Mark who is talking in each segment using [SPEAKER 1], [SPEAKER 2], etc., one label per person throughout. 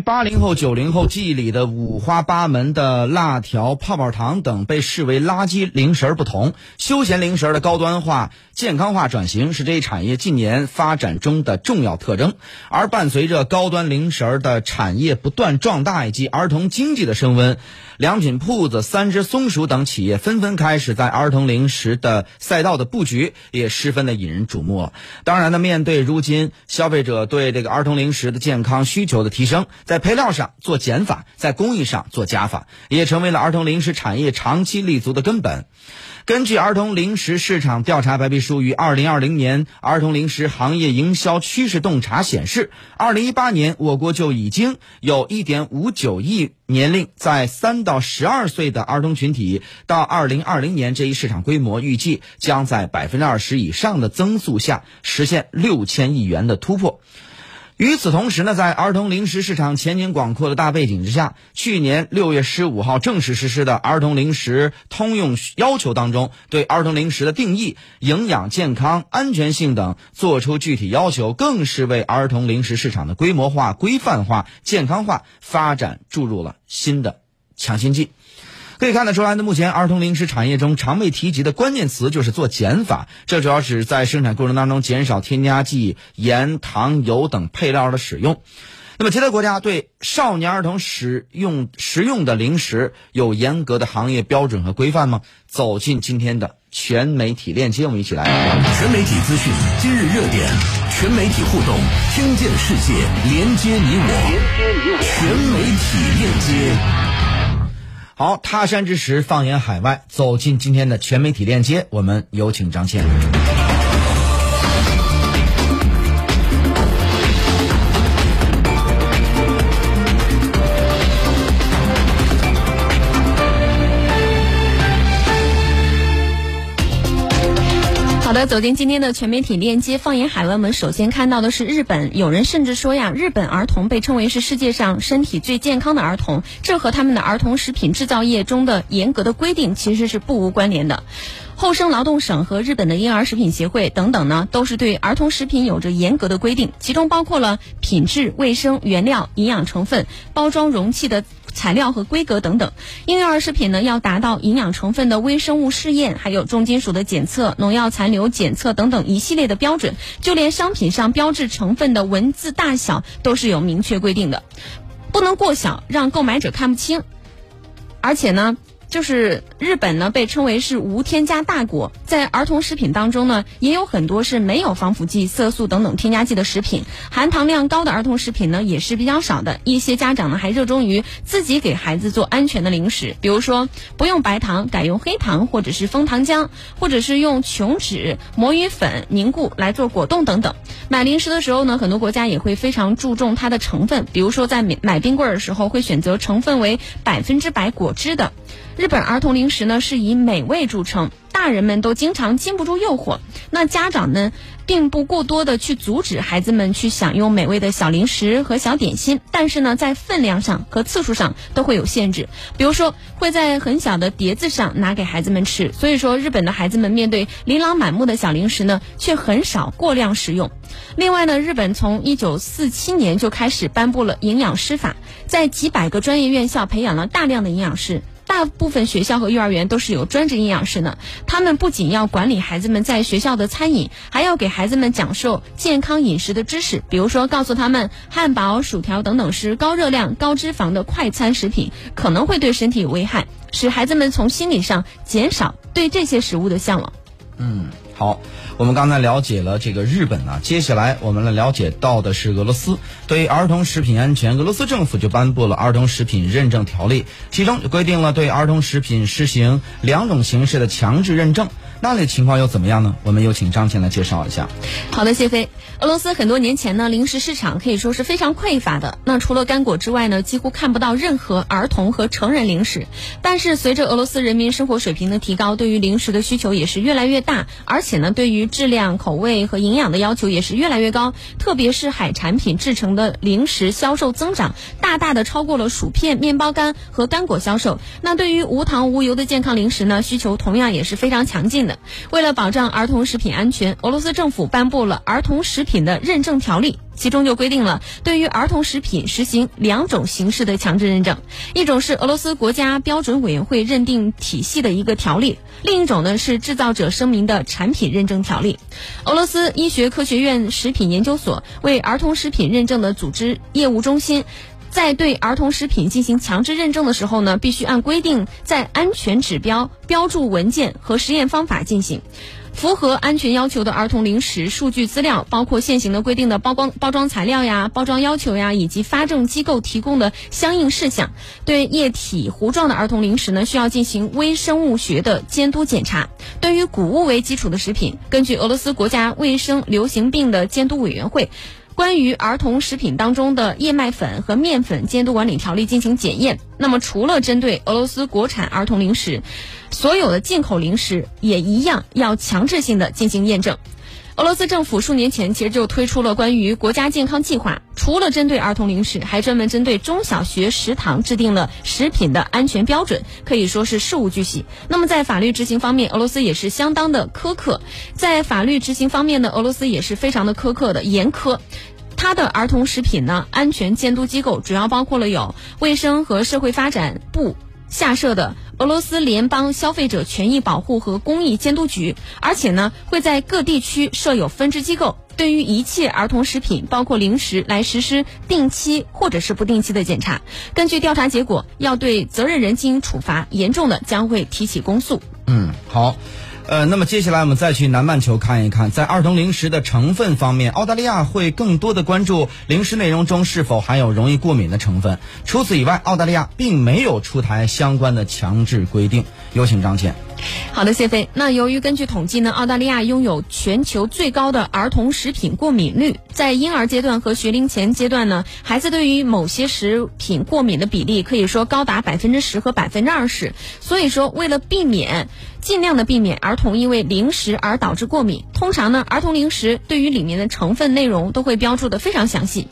[SPEAKER 1] 八零后、九零后记忆里的五花八门的辣条、泡泡糖等被视为垃圾零食不同，休闲零食的高端化、健康化转型是这一产业近年发展中的重要特征。而伴随着高端零食的产业不断壮大以及儿童经济的升温，良品铺子、三只松鼠等企业纷纷开始在儿童零食的赛道的布局，也十分的引人瞩目。当然呢，面对如今消费者对这个儿童零食的健康需求的提升，在配料上做减法，在工艺上做加法，也成为了儿童零食产业长期立足的根本。根据儿童零食市场调查白皮书于二零二零年儿童零食行业营销趋势洞察显示，二零一八年我国就已经有一点五九亿年龄在三到十二岁的儿童群体，到二零二零年这一市场规模预计将在百分之二十以上的增速下实现六千亿元的突破。与此同时呢，在儿童零食市场前景广阔的大背景之下，去年六月十五号正式实施的《儿童零食通用要求》当中，对儿童零食的定义、营养、健康、安全性等作出具体要求，更是为儿童零食市场的规模化、规范化、健康化发展注入了新的强心剂。可以看得出来呢，目前儿童零食产业中常被提及的关键词就是做减法，这主要是在生产过程当中减少添加剂、盐、糖、油等配料的使用。那么，其他国家对少年儿童使用食用的零食有严格的行业标准和规范吗？走进今天的全媒体链接，我们一起来。
[SPEAKER 2] 全媒体资讯，今日热点，全媒体互动，听见世界，连接你我，连接你我，全媒体链接。
[SPEAKER 1] 好，他山之石，放眼海外，走进今天的全媒体链接，我们有请张倩。
[SPEAKER 3] 的，走进今天的全媒体链接，放眼海外，我们首先看到的是日本。有人甚至说呀，日本儿童被称为是世界上身体最健康的儿童，这和他们的儿童食品制造业中的严格的规定其实是不无关联的。厚生劳动省和日本的婴儿食品协会等等呢，都是对儿童食品有着严格的规定，其中包括了品质、卫生、原料、营养成分、包装容器的。材料和规格等等，婴幼儿食品呢要达到营养成分的微生物试验，还有重金属的检测、农药残留检测等等一系列的标准，就连商品上标志成分的文字大小都是有明确规定的，不能过小，让购买者看不清，而且呢。就是日本呢，被称为是无添加大国，在儿童食品当中呢，也有很多是没有防腐剂、色素等等添加剂的食品，含糖量高的儿童食品呢也是比较少的。一些家长呢还热衷于自己给孩子做安全的零食，比如说不用白糖，改用黑糖或者是枫糖浆，或者是用琼脂、魔芋粉凝固来做果冻等等。买零食的时候呢，很多国家也会非常注重它的成分，比如说在买冰棍的时候，会选择成分为百分之百果汁的。日本儿童零食呢是以美味著称，大人们都经常禁不住诱惑。那家长呢，并不过多的去阻止孩子们去享用美味的小零食和小点心，但是呢，在分量上和次数上都会有限制。比如说，会在很小的碟子上拿给孩子们吃。所以说，日本的孩子们面对琳琅满目的小零食呢，却很少过量食用。另外呢，日本从一九四七年就开始颁布了营养师法，在几百个专业院校培养了大量的营养师。大部分学校和幼儿园都是有专职营养师的，他们不仅要管理孩子们在学校的餐饮，还要给孩子们讲授健康饮食的知识。比如说，告诉他们汉堡、薯条等等是高热量、高脂肪的快餐食品，可能会对身体有危害，使孩子们从心理上减少对这些食物的向往。
[SPEAKER 1] 嗯。好，我们刚才了解了这个日本呢，接下来我们来了解到的是俄罗斯。对于儿童食品安全，俄罗斯政府就颁布了儿童食品认证条例，其中规定了对儿童食品实行两种形式的强制认证。那里情况又怎么样呢？我们有请张倩来介绍一下。
[SPEAKER 3] 好的，谢飞。俄罗斯很多年前呢，零食市场可以说是非常匮乏的。那除了干果之外呢，几乎看不到任何儿童和成人零食。但是随着俄罗斯人民生活水平的提高，对于零食的需求也是越来越大，而且呢，对于质量、口味和营养的要求也是越来越高。特别是海产品制成的零食销售增长，大大的超过了薯片、面包干和干果销售。那对于无糖无油的健康零食呢，需求同样也是非常强劲的。为了保障儿童食品安全，俄罗斯政府颁布了儿童食品的认证条例。其中就规定了对于儿童食品实行两种形式的强制认证，一种是俄罗斯国家标准委员会认定体系的一个条例，另一种呢是制造者声明的产品认证条例。俄罗斯医学科学院食品研究所为儿童食品认证的组织业务中心。在对儿童食品进行强制认证的时候呢，必须按规定在安全指标标注文件和实验方法进行。符合安全要求的儿童零食数据资料，包括现行的规定的包装包装材料呀、包装要求呀，以及发证机构提供的相应事项。对液体糊状的儿童零食呢，需要进行微生物学的监督检查。对于谷物为基础的食品，根据俄罗斯国家卫生流行病的监督委员会。关于儿童食品当中的燕麦粉和面粉监督管理条例进行检验。那么，除了针对俄罗斯国产儿童零食，所有的进口零食也一样要强制性的进行验证。俄罗斯政府数年前其实就推出了关于国家健康计划，除了针对儿童零食，还专门针对中小学食堂制定了食品的安全标准，可以说是事无巨细。那么在法律执行方面，俄罗斯也是相当的苛刻。在法律执行方面呢，俄罗斯也是非常的苛刻的严苛。它的儿童食品呢安全监督机构主要包括了有卫生和社会发展部下设的俄罗斯联邦消费者权益保护和公益监督局，而且呢会在各地区设有分支机构，对于一切儿童食品，包括零食，来实施定期或者是不定期的检查。根据调查结果，要对责任人进行处罚，严重的将会提起公诉。
[SPEAKER 1] 嗯，好。呃，那么接下来我们再去南半球看一看，在儿童零食的成分方面，澳大利亚会更多的关注零食内容中是否含有容易过敏的成分。除此以外，澳大利亚并没有出台相关的强制规定。有请张倩。
[SPEAKER 3] 好的，谢飞。那由于根据统计呢，澳大利亚拥有全球最高的儿童食品过敏率，在婴儿阶段和学龄前阶段呢，孩子对于某些食品过敏的比例可以说高达百分之十和百分之二十。所以说，为了避免，尽量的避免儿童因为零食而导致过敏，通常呢，儿童零食对于里面的成分内容都会标注的非常详细。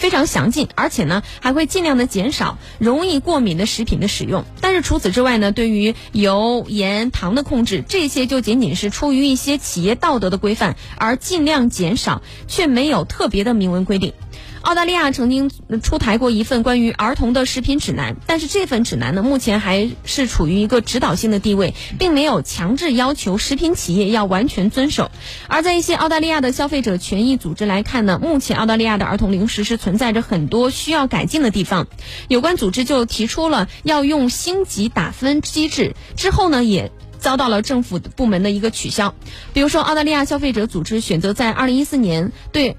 [SPEAKER 3] 非常详尽，而且呢还会尽量的减少容易过敏的食品的使用。但是除此之外呢，对于油、盐、糖的控制，这些就仅仅是出于一些企业道德的规范而尽量减少，却没有特别的明文规定。澳大利亚曾经出台过一份关于儿童的食品指南，但是这份指南呢，目前还是处于一个指导性的地位，并没有强制要求食品企业要完全遵守。而在一些澳大利亚的消费者权益组织来看呢，目前澳大利亚的儿童零食是存在着很多需要改进的地方。有关组织就提出了要用星级打分机制，之后呢也遭到了政府部门的一个取消。比如说，澳大利亚消费者组织选择在二零一四年对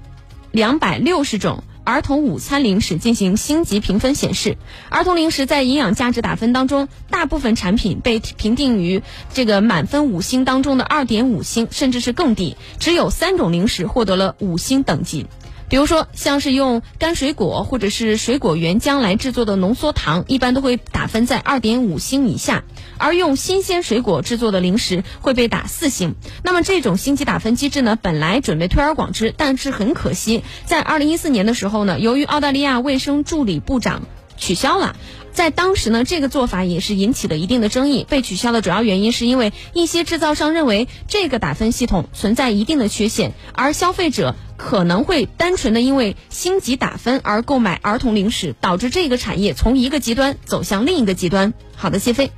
[SPEAKER 3] 两百六十种。儿童午餐零食进行星级评分显示，儿童零食在营养价值打分当中，大部分产品被评定于这个满分五星当中的二点五星，甚至是更低。只有三种零食获得了五星等级。比如说，像是用干水果或者是水果原浆来制作的浓缩糖，一般都会打分在二点五星以下；而用新鲜水果制作的零食会被打四星。那么这种星级打分机制呢，本来准备推而广之，但是很可惜，在二零一四年的时候呢，由于澳大利亚卫生助理部长取消了。在当时呢，这个做法也是引起了一定的争议。被取消的主要原因是因为一些制造商认为这个打分系统存在一定的缺陷，而消费者可能会单纯的因为星级打分而购买儿童零食，导致这个产业从一个极端走向另一个极端。好的，谢飞。